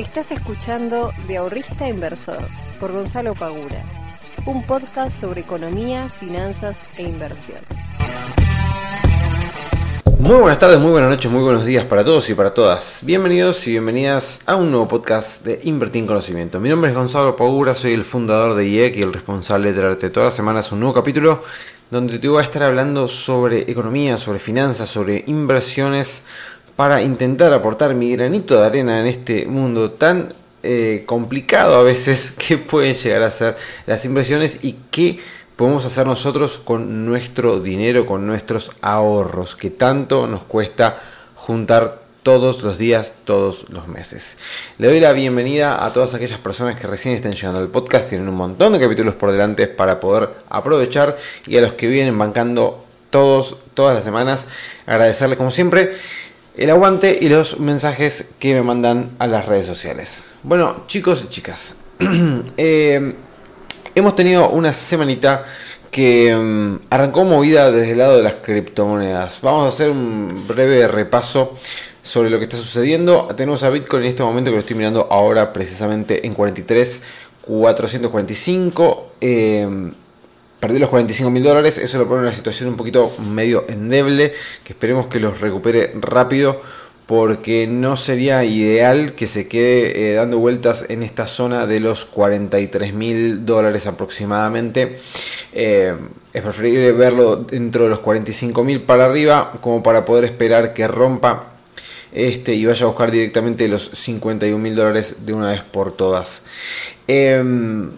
Estás escuchando De Ahorrista Inversor por Gonzalo Pagura, un podcast sobre economía, finanzas e inversión. Muy buenas tardes, muy buenas noches, muy buenos días para todos y para todas. Bienvenidos y bienvenidas a un nuevo podcast de Invertir en Conocimiento. Mi nombre es Gonzalo Pagura, soy el fundador de IEC y el responsable de traerte todas las semanas un nuevo capítulo donde te voy a estar hablando sobre economía, sobre finanzas, sobre inversiones para intentar aportar mi granito de arena en este mundo tan eh, complicado a veces que pueden llegar a ser las inversiones y qué podemos hacer nosotros con nuestro dinero, con nuestros ahorros, que tanto nos cuesta juntar todos los días, todos los meses. Le doy la bienvenida a todas aquellas personas que recién están llegando al podcast, tienen un montón de capítulos por delante para poder aprovechar y a los que vienen bancando todos, todas las semanas, agradecerles como siempre el aguante y los mensajes que me mandan a las redes sociales. Bueno, chicos y chicas, eh, hemos tenido una semanita que mm, arrancó movida desde el lado de las criptomonedas. Vamos a hacer un breve repaso sobre lo que está sucediendo. Tenemos a Bitcoin en este momento que lo estoy mirando ahora precisamente en 43.445. Eh, perdió los 45 mil dólares, eso lo pone en una situación un poquito medio endeble, que esperemos que los recupere rápido, porque no sería ideal que se quede eh, dando vueltas en esta zona de los 43 mil dólares aproximadamente. Eh, es preferible verlo dentro de los 45 mil para arriba, como para poder esperar que rompa este y vaya a buscar directamente los 51 mil dólares de una vez por todas. Em,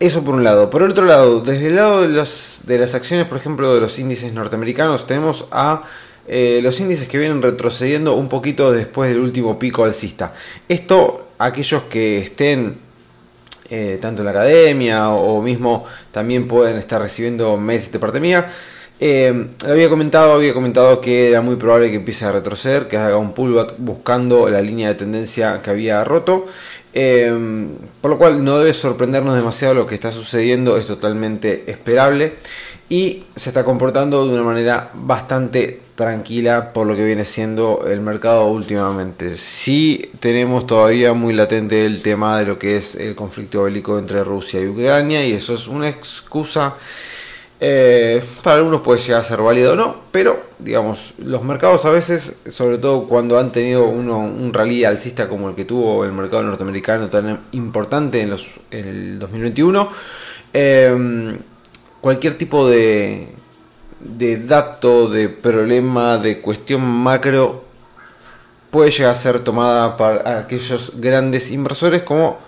eso por un lado. Por otro lado, desde el lado de, las acciones, por ejemplo, de los índices norteamericanos, tenemos a eh, los índices que vienen retrocediendo un poquito después del último pico alcista. Esto, aquellos que estén eh, tanto en la academia o, mismo también pueden estar recibiendo mails de parte mía. Eh, había comentado, había comentado que era muy probable que empiece a retroceder, que haga un pullback buscando la línea de tendencia que había roto. Em, por lo cual no debe sorprendernos demasiado lo que está sucediendo, es totalmente esperable y se está comportando de una manera bastante tranquila por lo que viene siendo el mercado últimamente. Sí tenemos todavía muy latente el tema de lo que es el conflicto bélico entre Rusia y Ucrania y eso es una excusa eh, para algunos puede llegar a ser válido o no, pero digamos, los mercados a veces, sobre todo cuando han tenido un rally alcista como el que tuvo el mercado norteamericano tan importante en, los, el 2021, em, cualquier tipo de, de dato, de problema, de cuestión macro puede llegar a ser tomada para aquellos grandes inversores como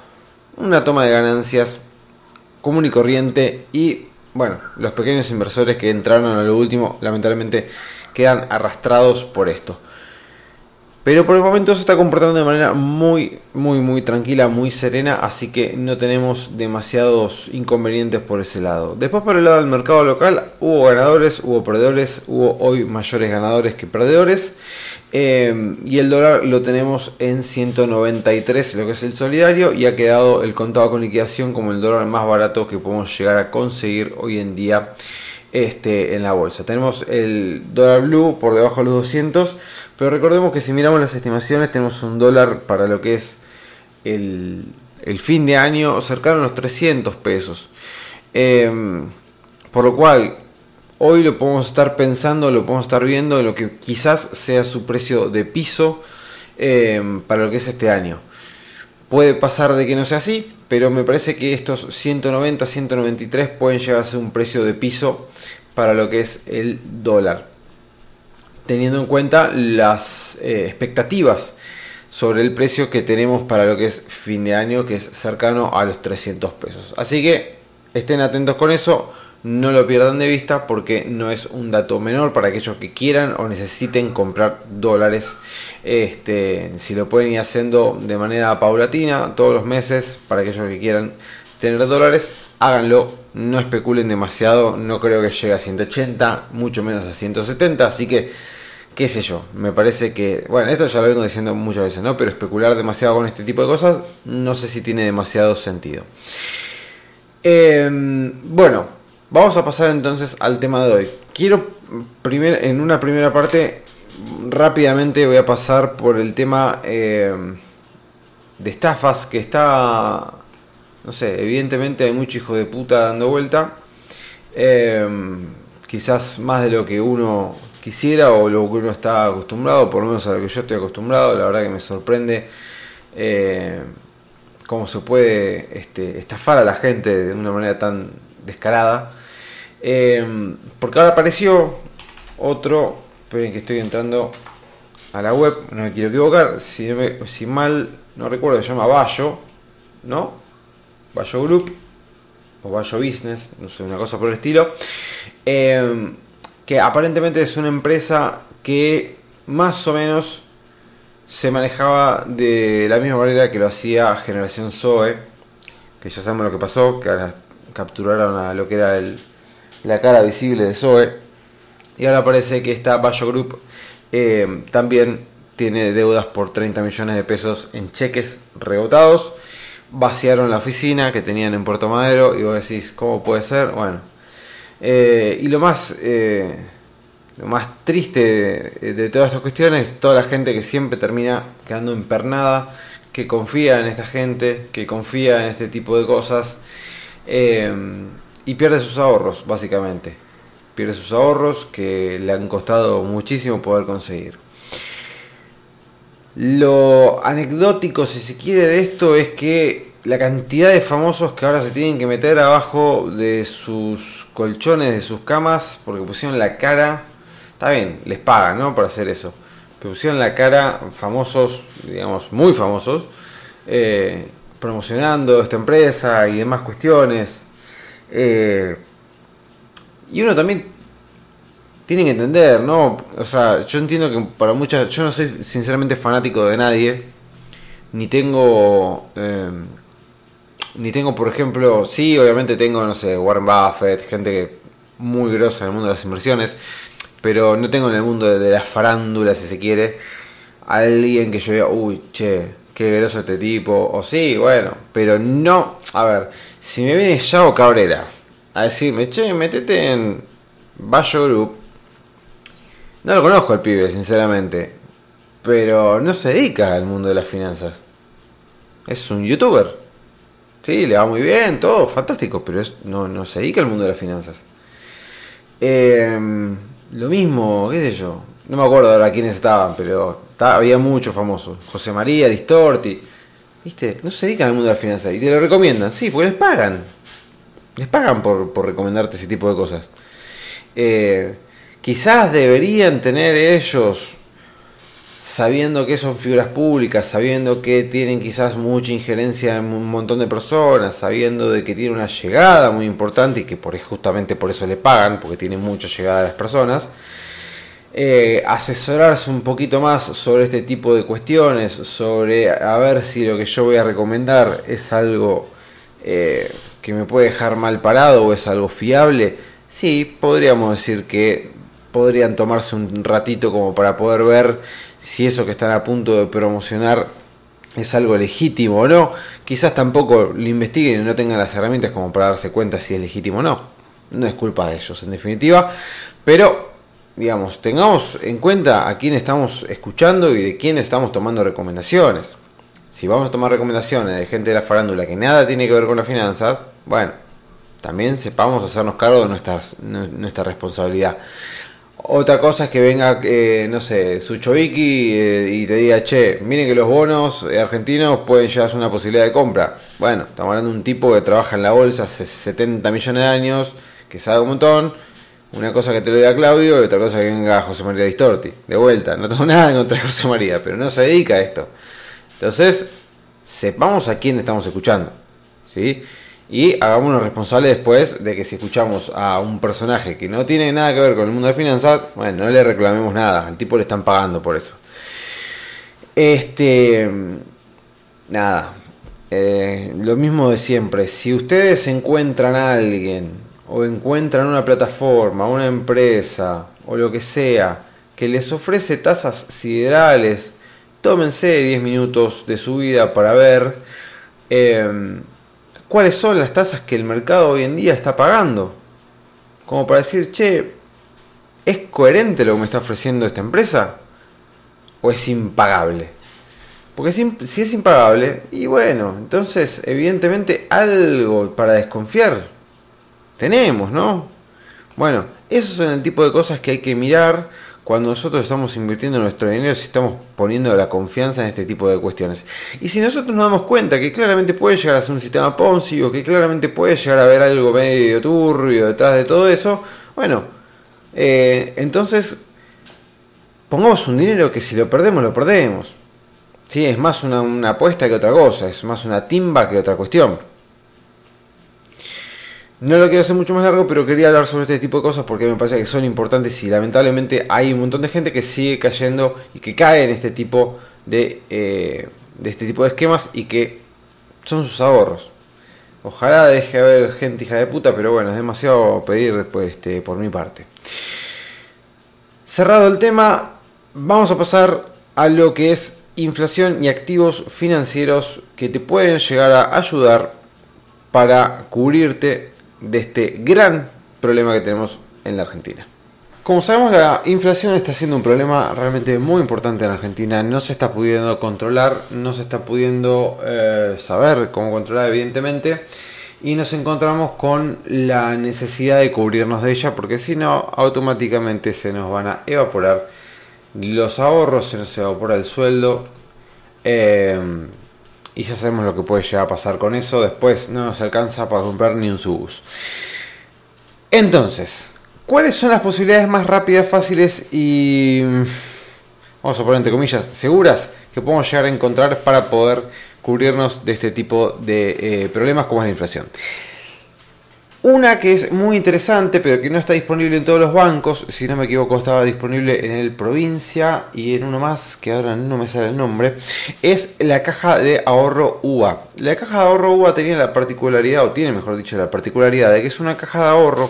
una toma de ganancias común y corriente y bueno, los pequeños inversores que entraron a lo último lamentablemente quedan arrastrados por esto. Pero por el momento se está comportando de manera muy, muy, muy tranquila, muy serena, así que no tenemos demasiados inconvenientes por ese lado. Después por el lado del mercado local hubo ganadores, hubo perdedores, hubo hoy mayores ganadores que perdedores. Eh, y el dólar lo tenemos en 193, lo que es el solidario, y ha quedado el contado con liquidación como el dólar más barato que podemos llegar a conseguir hoy en día este, en la bolsa. Tenemos el dólar blue por debajo de los 200, pero recordemos que si miramos las estimaciones tenemos un dólar para lo que es el, fin de año cercano a los 300 pesos. Eh, por lo cual Hoy lo podemos estar pensando, lo podemos estar viendo en lo que quizás sea su precio de piso eh, para lo que es este año. Puede pasar de que no sea así, pero me parece que estos 190, 193 pueden llegar a ser un precio de piso para lo que es el dólar. Teniendo en cuenta las eh, expectativas sobre el precio que tenemos para lo que es fin de año, que es cercano a los 300 pesos. Así que estén atentos con eso no lo pierdan de vista porque no es un dato menor para aquellos que quieran o necesiten comprar dólares. Este, si lo pueden ir haciendo de manera paulatina todos los meses para aquellos que quieran tener dólares, háganlo. No especulen demasiado, no creo que llegue a 180, mucho menos a 170, así que qué sé yo, me parece que, bueno, esto ya lo vengo diciendo muchas veces, ¿no? Pero especular demasiado con este tipo de cosas no sé si tiene demasiado sentido. Em, bueno, Vamos a pasar entonces al tema de hoy. Quiero primer, en una primera parte rápidamente voy a pasar por el tema eh, de estafas que está, no sé, evidentemente hay mucho hijo de puta dando vuelta. Em, quizás más de lo que uno quisiera o lo que uno está acostumbrado, por lo menos a lo que yo estoy acostumbrado, la verdad que me sorprende eh, cómo se puede este, estafar a la gente de una manera tan descarada. Em, porque ahora apareció otro, esperen que estoy entrando a la web, no me quiero equivocar, si, si mal no recuerdo, se llama Bayo, ¿no? Bayo Group o Bayo Business, no sé, una cosa por el estilo. Em, que aparentemente es una empresa que más o menos se manejaba de la misma manera que lo hacía Generación Zoe, que ya sabemos lo que pasó, que ahora capturaron a lo que era la cara visible de Zoe, y ahora parece que esta Bayo Group em, también tiene deudas por 30 millones de pesos en cheques rebotados. Vaciaron la oficina que tenían en Puerto Madero y vos decís, ¿cómo puede ser? Bueno, eh, y lo más, eh, lo más triste de, todas estas cuestiones, toda la gente que siempre termina quedando empernada, que confía en esta gente, que confía en este tipo de cosas eh, y pierde sus ahorros, básicamente. Pierde sus ahorros que le han costado muchísimo poder conseguir. Lo anecdótico, si se quiere, de esto es que la cantidad de famosos que ahora se tienen que meter abajo de sus colchones, de sus camas, porque pusieron la cara, está bien, les pagan, ¿no? Por hacer eso. Pero pusieron la cara famosos, digamos, muy famosos, eh, promocionando esta empresa y demás cuestiones. Eh, y uno también tienen que entender, ¿no? O sea, yo entiendo que para muchas, yo no soy sinceramente fanático de nadie, ni tengo, em, ni tengo, por ejemplo, sí, obviamente tengo, no sé, Warren Buffett, gente muy grosa en el mundo de las inversiones, pero no tengo en el mundo de, las farándulas, si se quiere, alguien que yo diga, uy, che, qué groso este tipo, o sí, bueno, pero no, a ver, si me viene Yao Cabrera a decirme, che, metete en Bayo Group, no lo conozco al pibe, sinceramente. Pero no se dedica al mundo de las finanzas. Es un youtuber. Sí, le va muy bien, todo, fantástico, pero no, no se dedica al mundo de las finanzas. Em, lo mismo, qué sé yo. No me acuerdo ahora quiénes estaban, pero había muchos famosos. José María, Listorti. ¿Viste? No se dedican al mundo de las finanzas. Y te lo recomiendan, sí, porque les pagan. Les pagan por, por recomendarte ese tipo de cosas. Eh, Quizás deberían tener ellos, sabiendo que son figuras públicas, sabiendo que tienen quizás mucha injerencia en un montón de personas, sabiendo de que tienen una llegada muy importante y que por, justamente por eso le pagan, porque tienen mucha llegada de las personas, eh, asesorarse un poquito más sobre este tipo de cuestiones, sobre a ver si lo que yo voy a recomendar es algo eh, que me puede dejar mal parado o es algo fiable. Sí, podríamos decir que podrían tomarse un ratito como para poder ver si eso que están a punto de promocionar es algo legítimo o no. Quizás tampoco lo investiguen y no tengan las herramientas como para darse cuenta si es legítimo o no. No es culpa de ellos, en definitiva. Pero, digamos, tengamos en cuenta a quién estamos escuchando y de quién estamos tomando recomendaciones. Si vamos a tomar recomendaciones de gente de la farándula que nada tiene que ver con las finanzas, bueno, también sepamos hacernos cargo de nuestra responsabilidad. Otra cosa es que venga, eh, no sé, Suchoviki eh, y te diga, che, miren que los bonos argentinos pueden llevarse una posibilidad de compra. Bueno, estamos hablando de un tipo que trabaja en la bolsa hace 70 millones de años, que sabe un montón. Una cosa que te lo diga Claudio y otra cosa que venga José María Distorti. De vuelta, no tengo nada en contra de José María, pero no se dedica a esto. Entonces, sepamos a quién estamos escuchando. ¿Sí? Y hagámonos responsables después de que si escuchamos a un personaje que no tiene nada que ver con el mundo de finanzas, bueno, no le reclamemos nada, al tipo le están pagando por eso. Este. Nada. Eh, lo mismo de siempre. Si ustedes encuentran a alguien o encuentran una plataforma, una empresa o lo que sea que les ofrece tasas siderales, tómense 10 minutos de su vida para ver. Eh, cuáles son las tasas que el mercado hoy en día está pagando. Como para decir, che, ¿es coherente lo que me está ofreciendo esta empresa? ¿O es impagable? Porque si es impagable, y bueno, entonces evidentemente algo para desconfiar tenemos, ¿no? Bueno, esos son el tipo de cosas que hay que mirar cuando nosotros estamos invirtiendo nuestro dinero, si estamos poniendo la confianza en este tipo de cuestiones. Y si nosotros nos damos cuenta que claramente puede llegar a ser un sistema Ponzi o que claramente puede llegar a haber algo medio turbio detrás de todo eso, bueno, eh, entonces pongamos un dinero que si lo perdemos, lo perdemos. Sí, es más una, una apuesta que otra cosa, es más una timba que otra cuestión. No lo quiero hacer mucho más largo, pero quería hablar sobre este tipo de cosas porque me parece que son importantes y lamentablemente hay un montón de gente que sigue cayendo y que cae en este tipo de, eh, de este tipo de esquemas y que son sus ahorros. Ojalá deje de haber gente hija de puta, pero bueno, es demasiado pedir después este, por mi parte. Cerrado el tema, vamos a pasar a lo que es inflación y activos financieros que te pueden llegar a ayudar para cubrirte de este gran problema que tenemos en la Argentina. Como sabemos, la inflación está siendo un problema realmente muy importante en Argentina. No se está pudiendo controlar, no se está pudiendo eh, saber cómo controlar, evidentemente. Y nos encontramos con la necesidad de cubrirnos de ella, porque si no, automáticamente se nos van a evaporar los ahorros, se nos evapora el sueldo. Eh, y ya sabemos lo que puede llegar a pasar con eso. Después no nos alcanza para comprar ni un subus. Entonces, ¿cuáles son las posibilidades más rápidas, fáciles y, vamos a poner entre comillas, seguras que podemos llegar a encontrar para poder cubrirnos de este tipo de eh, problemas como es la inflación? Una que es muy interesante, pero que no está disponible en todos los bancos, si no me equivoco estaba disponible en el provincia y en uno más, que ahora no me sale el nombre, es la caja de ahorro UA. La caja de ahorro UA tenía la particularidad, o tiene mejor dicho la particularidad, de que es una caja de ahorro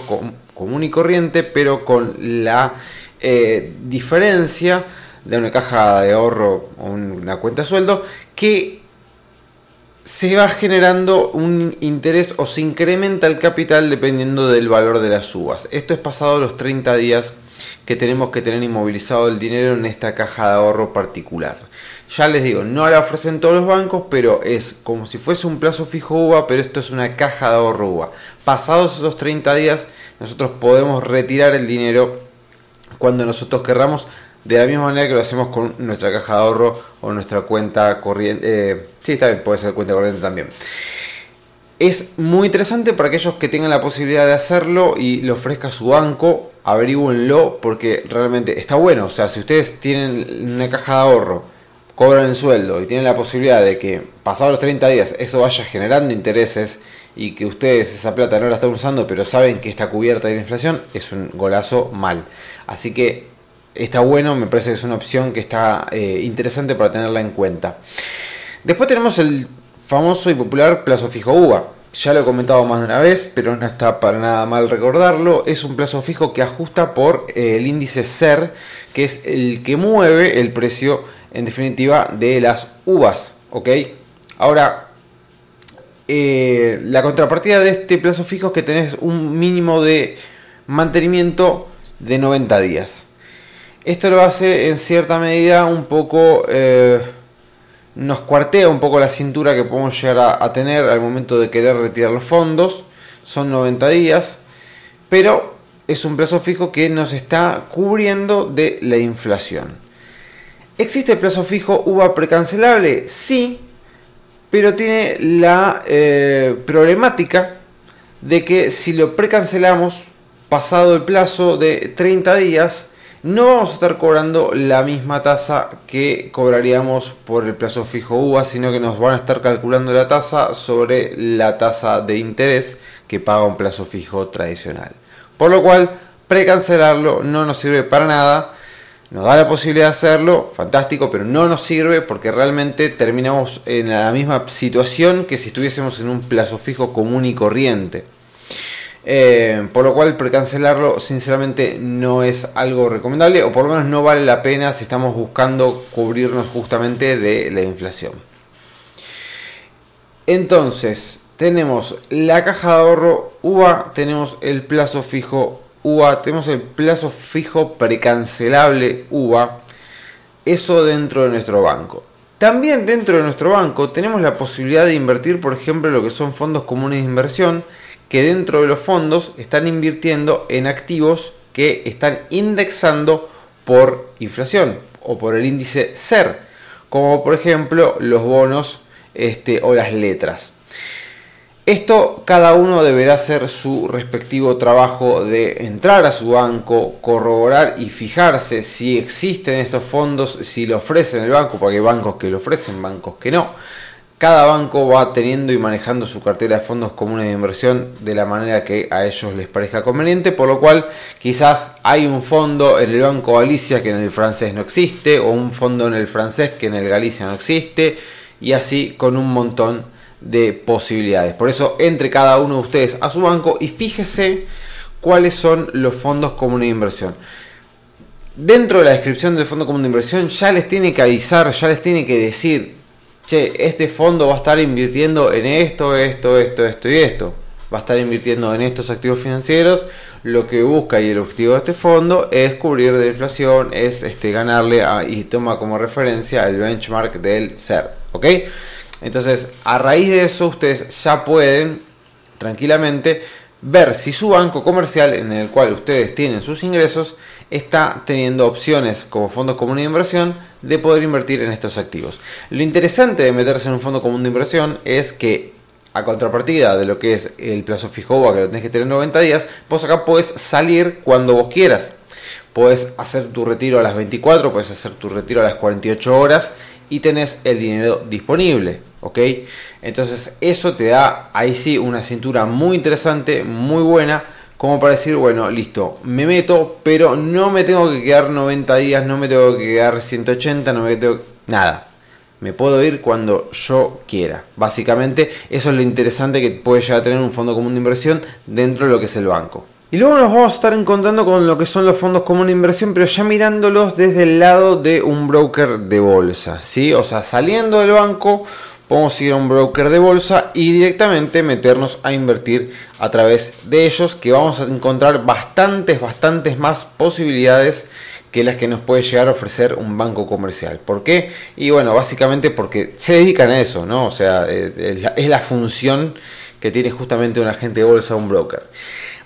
común y corriente, pero con la eh, diferencia de una caja de ahorro o una cuenta sueldo que se va generando un interés o se incrementa el capital dependiendo del valor de las uvas. Esto es pasado los 30 días que tenemos que tener inmovilizado el dinero en esta caja de ahorro particular. Ya les digo, no la ofrecen todos los bancos, pero es como si fuese un plazo fijo UVA, pero esto es una caja de ahorro UVA. Pasados esos 30 días, nosotros podemos retirar el dinero cuando nosotros querramos de la misma manera que lo hacemos con nuestra caja de ahorro o nuestra cuenta corriente. Eh, sí, también puede ser cuenta corriente también. Es muy interesante para aquellos que tengan la posibilidad de hacerlo y le ofrezca su banco, averigüenlo porque realmente está bueno. O sea, si ustedes tienen una caja de ahorro, cobran el sueldo y tienen la posibilidad de que pasados los 30 días eso vaya generando intereses y que ustedes esa plata no la están usando pero saben que está cubierta de la inflación, es un golazo mal. Así que está bueno, me parece que es una opción que está eh, interesante para tenerla en cuenta. Después tenemos el famoso y popular plazo fijo UVA. Ya lo he comentado más de una vez, pero no está para nada mal recordarlo. Es un plazo fijo que ajusta por eh, el índice SER, que es el que mueve el precio, en definitiva, de las uvas. ¿Ok? Ahora, eh, la contrapartida de este plazo fijo es que tenés un mínimo de mantenimiento de 90 días. Esto lo hace en cierta medida un poco, eh, nos cuartea un poco la cintura que podemos llegar a, tener al momento de querer retirar los fondos. Son 90 días, pero es un plazo fijo que nos está cubriendo de la inflación. ¿Existe el plazo fijo UVA precancelable? Sí, pero tiene la eh, problemática de que si lo precancelamos pasado el plazo de 30 días, no vamos a estar cobrando la misma tasa que cobraríamos por el plazo fijo UVA, sino que nos van a estar calculando la tasa sobre la tasa de interés que paga un plazo fijo tradicional. Por lo cual, precancelarlo no nos sirve para nada. Nos da la posibilidad de hacerlo, fantástico, pero no nos sirve porque realmente terminamos en la misma situación que si estuviésemos en un plazo fijo común y corriente. Eh, por lo cual precancelarlo sinceramente no es algo recomendable o por lo menos no vale la pena si estamos buscando cubrirnos justamente de la inflación. Entonces tenemos la caja de ahorro UA, tenemos el plazo fijo UA, tenemos el plazo fijo precancelable UA, eso dentro de nuestro banco. También dentro de nuestro banco tenemos la posibilidad de invertir, por ejemplo, lo que son fondos comunes de inversión, que dentro de los fondos están invirtiendo en activos que están indexando por inflación o por el índice SER, como por ejemplo los bonos este, o las letras. Esto cada uno deberá hacer su respectivo trabajo de entrar a su banco, corroborar y fijarse si existen estos fondos, si lo ofrecen el banco, porque hay bancos que lo ofrecen, bancos que no. Cada banco va teniendo y manejando su cartera de fondos comunes de inversión de la manera que a ellos les parezca conveniente, por lo cual quizás hay un fondo en el Banco Galicia que en el francés no existe, o un fondo en el francés que en el Galicia no existe, y así con un montón de posibilidades. Por eso entre cada uno de ustedes a su banco y fíjese cuáles son los fondos comunes de inversión. Dentro de la descripción del fondo común de inversión ya les tiene que avisar, ya les tiene que decir che, este fondo va a estar invirtiendo en esto, esto, esto, esto y esto. Va a estar invirtiendo en estos activos financieros. Lo que busca y el objetivo de este fondo es cubrir de la inflación, es este, ganarle y toma como referencia el benchmark del SER. ¿Ok? Entonces, a raíz de eso, ustedes ya pueden tranquilamente ver si su banco comercial en el cual ustedes tienen sus ingresos está teniendo opciones como fondos comunes de inversión de poder invertir en estos activos. Lo interesante de meterse en un fondo común de inversión es que a contrapartida de lo que es el plazo fijo que lo tenés que tener 90 días, vos acá puedes salir cuando vos quieras. Puedes hacer tu retiro a las 24, puedes hacer tu retiro a las 48 horas y tenés el dinero disponible. ¿Ok? Entonces eso te da ahí sí una cintura muy interesante, muy buena como para decir, bueno, listo, me meto, pero no me tengo que quedar 90 días, no me tengo que quedar 180, no me tengo nada. Me puedo ir cuando yo quiera. Básicamente, eso es lo interesante que puede llegar a tener un fondo común de inversión dentro de lo que es el banco. Y luego nos vamos a estar encontrando con lo que son los fondos comunes de inversión, pero ya mirándolos desde el lado de un broker de bolsa, ¿sí? O sea, saliendo del banco, podemos ir a un broker de bolsa y directamente meternos a invertir a través de ellos que vamos a encontrar bastantes, bastantes más posibilidades que las que nos puede llegar a ofrecer un banco comercial. ¿Por qué? Y bueno, básicamente porque se dedican a eso, ¿no? O sea, eh, es la, función que tiene justamente un agente de bolsa un broker.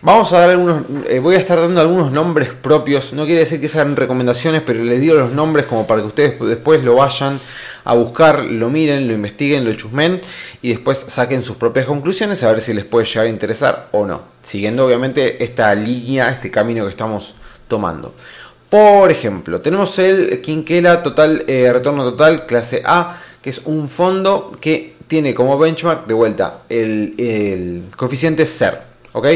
Vamos a dar algunos, eh, voy a estar dando algunos nombres propios, no quiere decir que sean recomendaciones, pero les digo los nombres como para que ustedes después lo vayan a buscar, lo miren, lo investiguen, lo chusmen y después saquen sus propias conclusiones a ver si les puede llegar a interesar o no. Siguiendo obviamente esta línea, este camino que estamos tomando. Por ejemplo, tenemos el Quinquela Total eh, Retorno Total Clase A, que es un fondo que tiene como benchmark de vuelta el, el coeficiente SER. ¿ok?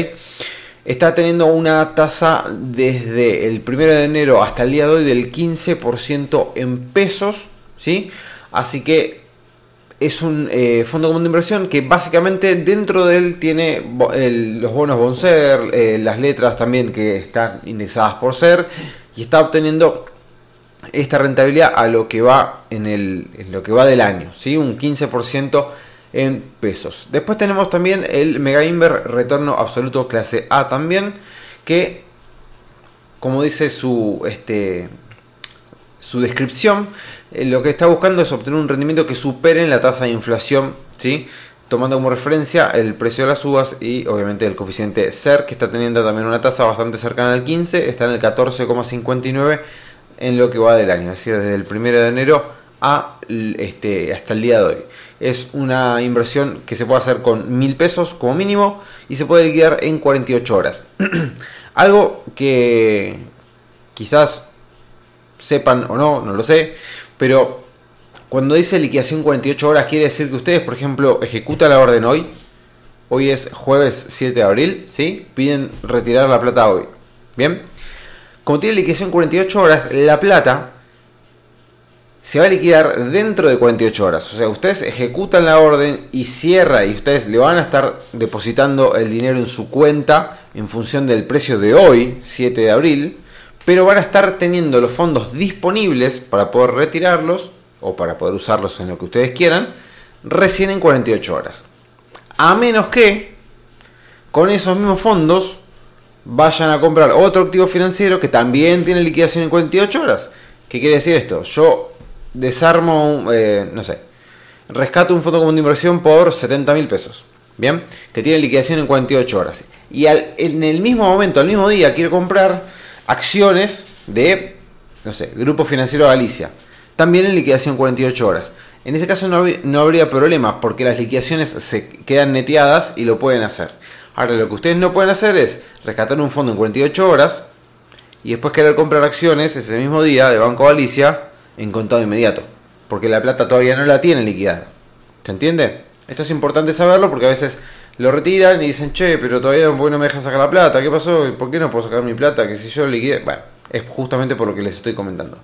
Está teniendo una tasa desde el 1 de enero hasta el día de hoy del 15% en pesos. ¿sí? Así que es un eh, fondo común de inversión que básicamente dentro de él tiene los bonos Bonser, eh, las letras también que están indexadas por ser y está obteniendo esta rentabilidad a lo que va en, el, lo que va del año, ¿sí? un 15% en pesos. Después tenemos también el Mega Inver retorno absoluto clase A también que como dice su este su descripción eh, lo que está buscando es obtener un rendimiento que supere la tasa de inflación, ¿sí? tomando como referencia el precio de las uvas y obviamente el coeficiente SER, que está teniendo también una tasa bastante cercana al 15, está en el 14,59 en lo que va del año, es decir, desde el 1 de enero este, hasta el día de hoy. Es una inversión que se puede hacer con mil pesos como mínimo y se puede liquidar en 48 horas. Algo que quizás sepan o no, no lo sé, pero cuando dice liquidación 48 horas, quiere decir que ustedes, por ejemplo, ejecutan la orden hoy. Hoy es jueves 7 de abril, ¿sí? Piden retirar la plata hoy. Bien. Como tiene liquidación 48 horas, la plata se va a liquidar dentro de 48 horas. O sea, ustedes ejecutan la orden y cierra y ustedes le van a estar depositando el dinero en su cuenta en función del precio de hoy, 7 de abril pero van a estar teniendo los fondos disponibles para poder retirarlos o para poder usarlos en lo que ustedes quieran recién en 48 horas. A menos que con esos mismos fondos vayan a comprar otro activo financiero que también tiene liquidación en 48 horas. ¿Qué quiere decir esto? Yo desarmo, eh, no sé, rescato un fondo común de inversión por 70 mil pesos. Bien, que tiene liquidación en 48 horas. Y en el mismo momento, al mismo día, quiero comprar acciones de, no sé, Grupo Financiero Galicia. También en liquidación 48 horas. En ese caso no, no habría problema porque las liquidaciones se quedan neteadas y lo pueden hacer. Ahora lo que ustedes no pueden hacer es rescatar un fondo en 48 horas y después querer comprar acciones ese mismo día de Banco Galicia en contado inmediato. Porque la plata todavía no la tienen liquidada. ¿Se entiende? Esto es importante saberlo porque a veces lo retiran y dicen, che, pero todavía no me dejan sacar la plata. ¿Qué pasó? ¿Por qué no puedo sacar mi plata? Que si yo liquide. Bueno, es justamente por lo que les estoy comentando.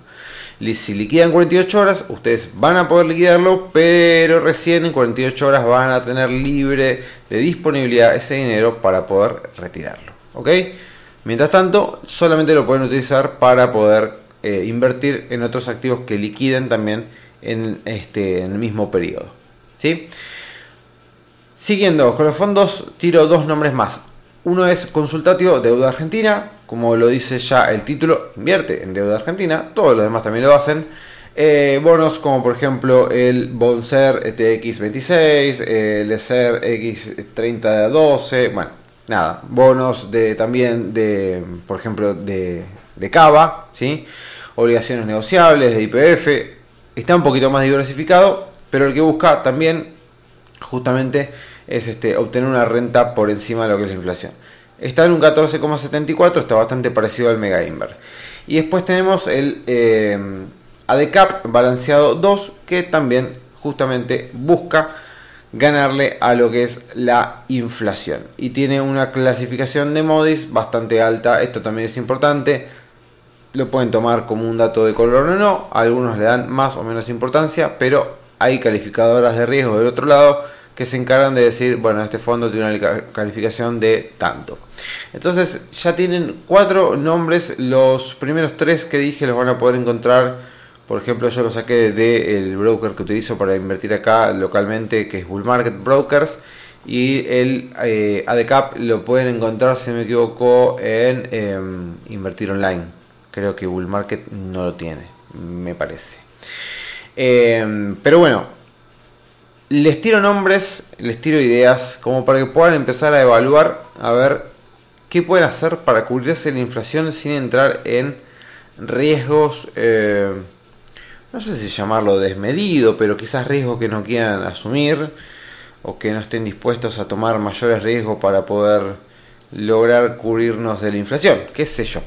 Si liquidan 48 horas, ustedes van a poder liquidarlo, pero recién en 48 horas van a tener libre de disponibilidad ese dinero para poder retirarlo. ¿Ok? Mientras tanto, solamente lo pueden utilizar para poder eh, invertir en otros activos que liquiden también en, este, en el mismo periodo. ¿Sí? Siguiendo con los fondos, tiro dos nombres más. Uno es Consultatio Deuda Argentina, como lo dice ya el título, invierte en deuda argentina, todos los demás también lo hacen. Eh, bonos como por ejemplo el Bonser TX26, el ESER X3012, bueno, nada, bonos de también de, por ejemplo, de, de Cava, ¿sí? Obligaciones negociables, de IPF, está un poquito más diversificado, pero el que busca también justamente es este, obtener una renta por encima de lo que es la inflación. Está en un 14,74, está bastante parecido al Mega Inver. Y después tenemos el eh, ADCAP balanceado 2, que también justamente busca ganarle a lo que es la inflación. Y tiene una clasificación de Modis bastante alta, esto también es importante. Lo pueden tomar como un dato de color o no, algunos le dan más o menos importancia, pero hay calificadoras de riesgo del otro lado que se encargan de decir, bueno, este fondo tiene una calificación de tanto. Entonces ya tienen cuatro nombres, los primeros tres que dije los van a poder encontrar, por ejemplo yo lo saqué del broker que utilizo para invertir acá localmente, que es Bull Market Brokers, y el eh, ADCAP lo pueden encontrar, si me equivoco, en em, Invertir Online. Creo que Bull Market no lo tiene, me parece. Em, pero bueno, les tiro nombres, les tiro ideas, como para que puedan empezar a evaluar, a ver qué pueden hacer para cubrirse la inflación sin entrar en riesgos, eh, no sé si llamarlo desmedido, pero quizás riesgos que no quieran asumir o que no estén dispuestos a tomar mayores riesgos para poder lograr cubrirnos de la inflación, qué sé yo.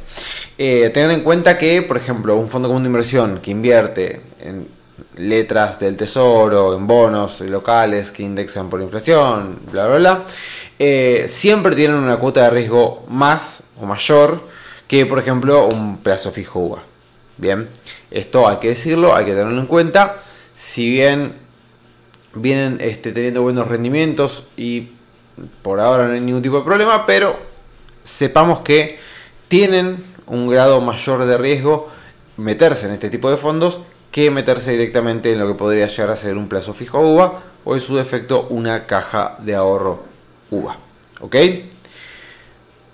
Eh, en cuenta que, por ejemplo, un fondo común de inversión que invierte en letras del tesoro, en bonos locales que indexan por inflación, bla, bla, bla, eh, siempre tienen una cuota de riesgo más o mayor que, por ejemplo, un plazo fijo UVA. Bien, esto hay que decirlo, hay que tenerlo en cuenta. Si bien vienen este, teniendo buenos rendimientos y por ahora no hay ningún tipo de problema, pero sepamos que tienen un grado mayor de riesgo meterse en este tipo de fondos que meterse directamente en lo que podría llegar a ser un plazo fijo UVA o en su defecto una caja de ahorro UVA. ¿Ok?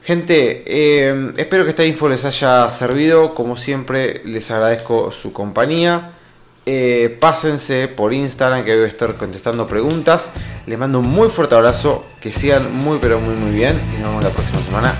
Gente, eh, espero que esta info les haya servido. Como siempre, les agradezco su compañía. Eh, pásense por Instagram que voy a estar contestando preguntas. Les mando un muy fuerte abrazo. Que sigan muy pero muy muy bien. Y nos vemos la próxima semana.